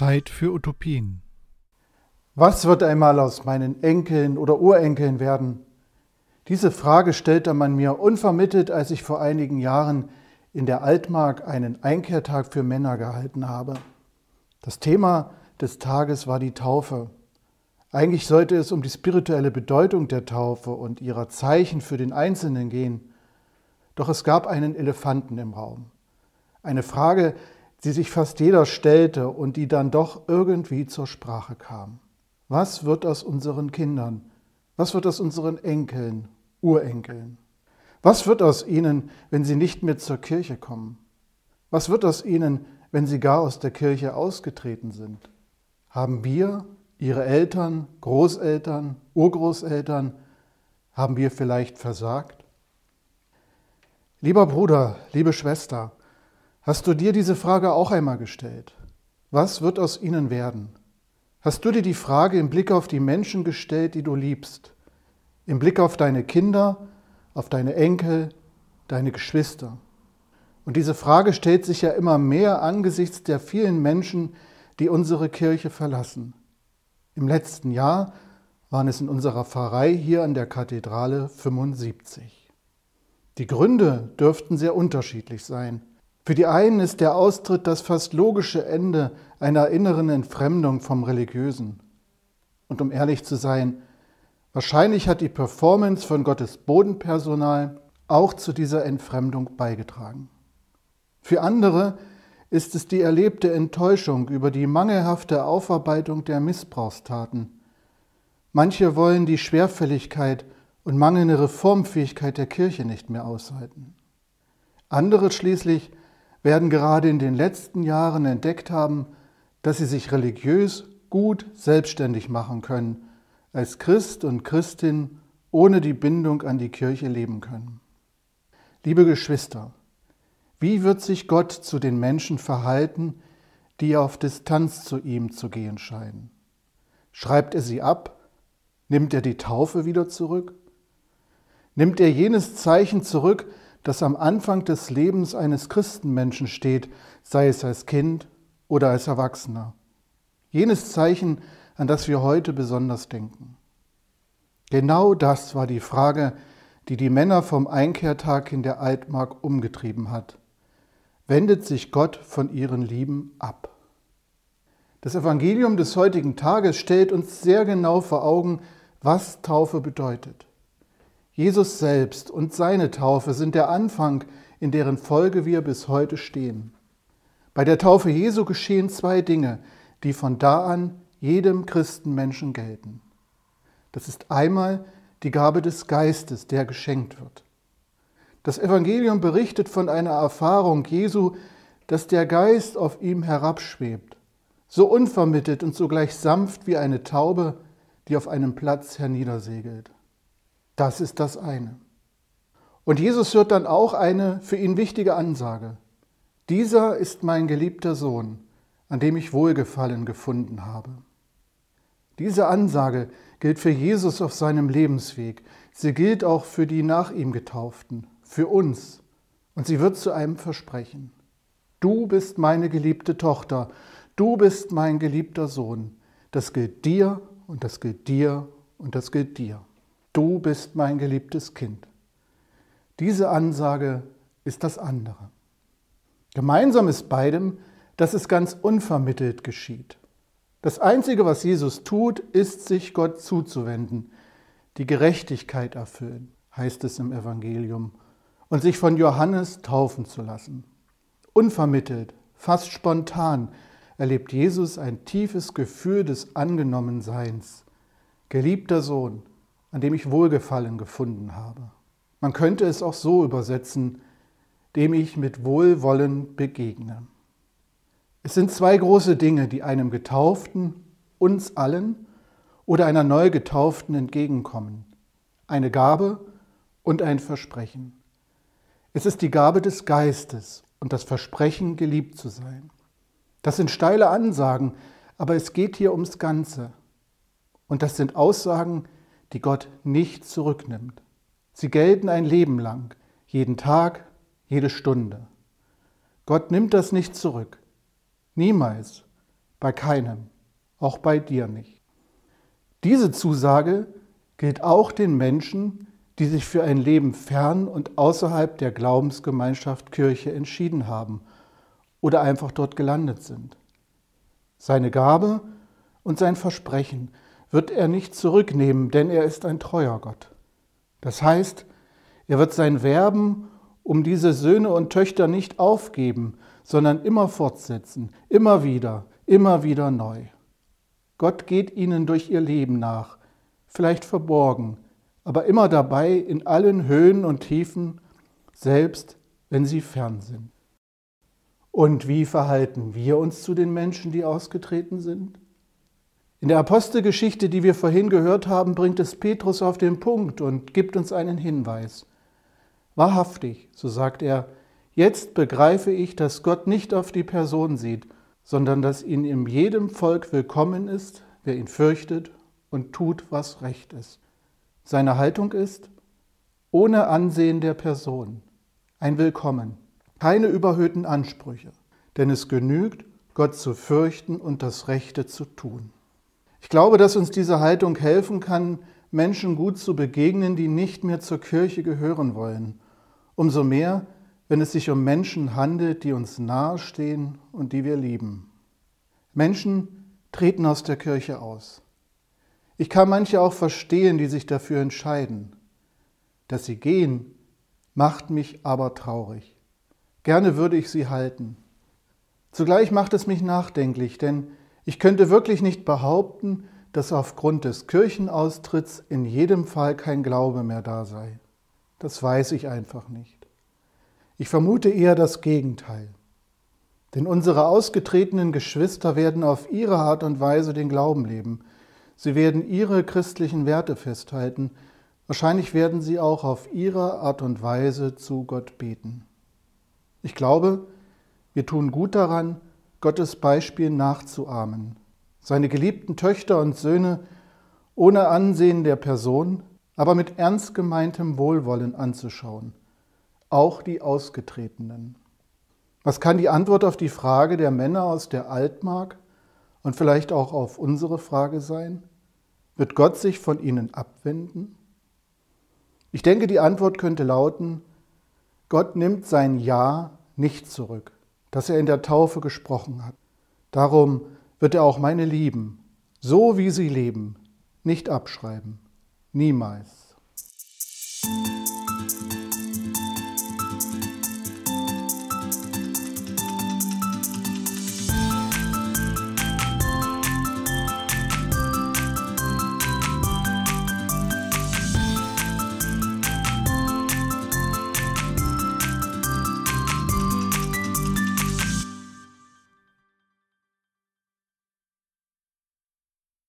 Zeit für Utopien. Was wird einmal aus meinen Enkeln oder Urenkeln werden? Diese Frage stellte man mir unvermittelt, als ich vor einigen Jahren in der Altmark einen Einkehrtag für Männer gehalten habe. Das Thema des Tages war die Taufe. Eigentlich sollte es um die spirituelle Bedeutung der Taufe und ihrer Zeichen für den Einzelnen gehen. Doch es gab einen Elefanten im Raum. Eine Frage, die sich fast jeder stellte und die dann doch irgendwie zur Sprache kam. Was wird aus unseren Kindern? Was wird aus unseren Enkeln, Urenkeln? Was wird aus ihnen, wenn sie nicht mehr zur Kirche kommen? Was wird aus ihnen, wenn sie gar aus der Kirche ausgetreten sind? Haben wir, ihre Eltern, Großeltern, Urgroßeltern, haben wir vielleicht versagt? Lieber Bruder, liebe Schwester, Hast du dir diese Frage auch einmal gestellt? Was wird aus ihnen werden? Hast du dir die Frage im Blick auf die Menschen gestellt, die du liebst? Im Blick auf deine Kinder, auf deine Enkel, deine Geschwister? Und diese Frage stellt sich ja immer mehr angesichts der vielen Menschen, die unsere Kirche verlassen. Im letzten Jahr waren es in unserer Pfarrei hier an der Kathedrale 75. Die Gründe dürften sehr unterschiedlich sein. Für die einen ist der Austritt das fast logische Ende einer inneren Entfremdung vom Religiösen. Und um ehrlich zu sein, wahrscheinlich hat die Performance von Gottes Bodenpersonal auch zu dieser Entfremdung beigetragen. Für andere ist es die erlebte Enttäuschung über die mangelhafte Aufarbeitung der Missbrauchstaten. Manche wollen die Schwerfälligkeit und mangelnde Reformfähigkeit der Kirche nicht mehr aushalten. Andere schließlich werden gerade in den letzten Jahren entdeckt haben, dass sie sich religiös gut selbstständig machen können, als Christ und Christin ohne die Bindung an die Kirche leben können. Liebe Geschwister, wie wird sich Gott zu den Menschen verhalten, die auf Distanz zu ihm zu gehen scheinen? Schreibt er sie ab? Nimmt er die Taufe wieder zurück? Nimmt er jenes Zeichen zurück, das am Anfang des Lebens eines Christenmenschen steht, sei es als Kind oder als Erwachsener. Jenes Zeichen, an das wir heute besonders denken. Genau das war die Frage, die die Männer vom Einkehrtag in der Altmark umgetrieben hat. Wendet sich Gott von ihren Lieben ab? Das Evangelium des heutigen Tages stellt uns sehr genau vor Augen, was Taufe bedeutet. Jesus selbst und seine Taufe sind der Anfang, in deren Folge wir bis heute stehen. Bei der Taufe Jesu geschehen zwei Dinge, die von da an jedem Christenmenschen gelten. Das ist einmal die Gabe des Geistes, der geschenkt wird. Das Evangelium berichtet von einer Erfahrung Jesu, dass der Geist auf ihm herabschwebt, so unvermittelt und sogleich sanft wie eine Taube, die auf einem Platz herniedersegelt. Das ist das eine. Und Jesus hört dann auch eine für ihn wichtige Ansage. Dieser ist mein geliebter Sohn, an dem ich Wohlgefallen gefunden habe. Diese Ansage gilt für Jesus auf seinem Lebensweg. Sie gilt auch für die nach ihm Getauften, für uns. Und sie wird zu einem Versprechen. Du bist meine geliebte Tochter, du bist mein geliebter Sohn. Das gilt dir und das gilt dir und das gilt dir. Du bist mein geliebtes Kind. Diese Ansage ist das andere. Gemeinsam ist beidem, dass es ganz unvermittelt geschieht. Das Einzige, was Jesus tut, ist, sich Gott zuzuwenden, die Gerechtigkeit erfüllen, heißt es im Evangelium, und sich von Johannes taufen zu lassen. Unvermittelt, fast spontan erlebt Jesus ein tiefes Gefühl des Angenommenseins. Geliebter Sohn, an dem ich Wohlgefallen gefunden habe. Man könnte es auch so übersetzen, dem ich mit Wohlwollen begegne. Es sind zwei große Dinge, die einem Getauften, uns allen oder einer Neugetauften entgegenkommen. Eine Gabe und ein Versprechen. Es ist die Gabe des Geistes und das Versprechen, geliebt zu sein. Das sind steile Ansagen, aber es geht hier ums Ganze. Und das sind Aussagen, die Gott nicht zurücknimmt. Sie gelten ein Leben lang, jeden Tag, jede Stunde. Gott nimmt das nicht zurück. Niemals. Bei keinem, auch bei dir nicht. Diese Zusage gilt auch den Menschen, die sich für ein Leben fern und außerhalb der Glaubensgemeinschaft Kirche entschieden haben oder einfach dort gelandet sind. Seine Gabe und sein Versprechen wird er nicht zurücknehmen, denn er ist ein treuer Gott. Das heißt, er wird sein Werben um diese Söhne und Töchter nicht aufgeben, sondern immer fortsetzen, immer wieder, immer wieder neu. Gott geht ihnen durch ihr Leben nach, vielleicht verborgen, aber immer dabei in allen Höhen und Tiefen, selbst wenn sie fern sind. Und wie verhalten wir uns zu den Menschen, die ausgetreten sind? In der Apostelgeschichte, die wir vorhin gehört haben, bringt es Petrus auf den Punkt und gibt uns einen Hinweis. Wahrhaftig, so sagt er, jetzt begreife ich, dass Gott nicht auf die Person sieht, sondern dass ihn in jedem Volk willkommen ist, wer ihn fürchtet und tut, was recht ist. Seine Haltung ist, ohne Ansehen der Person, ein Willkommen, keine überhöhten Ansprüche, denn es genügt, Gott zu fürchten und das Rechte zu tun. Ich glaube, dass uns diese Haltung helfen kann, Menschen gut zu begegnen, die nicht mehr zur Kirche gehören wollen. Umso mehr, wenn es sich um Menschen handelt, die uns nahestehen und die wir lieben. Menschen treten aus der Kirche aus. Ich kann manche auch verstehen, die sich dafür entscheiden. Dass sie gehen, macht mich aber traurig. Gerne würde ich sie halten. Zugleich macht es mich nachdenklich, denn ich könnte wirklich nicht behaupten, dass aufgrund des Kirchenaustritts in jedem Fall kein Glaube mehr da sei. Das weiß ich einfach nicht. Ich vermute eher das Gegenteil. Denn unsere ausgetretenen Geschwister werden auf ihre Art und Weise den Glauben leben. Sie werden ihre christlichen Werte festhalten. Wahrscheinlich werden sie auch auf ihre Art und Weise zu Gott beten. Ich glaube, wir tun gut daran, Gottes Beispiel nachzuahmen, seine geliebten Töchter und Söhne ohne Ansehen der Person, aber mit ernst gemeintem Wohlwollen anzuschauen, auch die Ausgetretenen. Was kann die Antwort auf die Frage der Männer aus der Altmark und vielleicht auch auf unsere Frage sein? Wird Gott sich von ihnen abwenden? Ich denke, die Antwort könnte lauten, Gott nimmt sein Ja nicht zurück das er in der Taufe gesprochen hat. Darum wird er auch meine Lieben, so wie sie leben, nicht abschreiben. Niemals.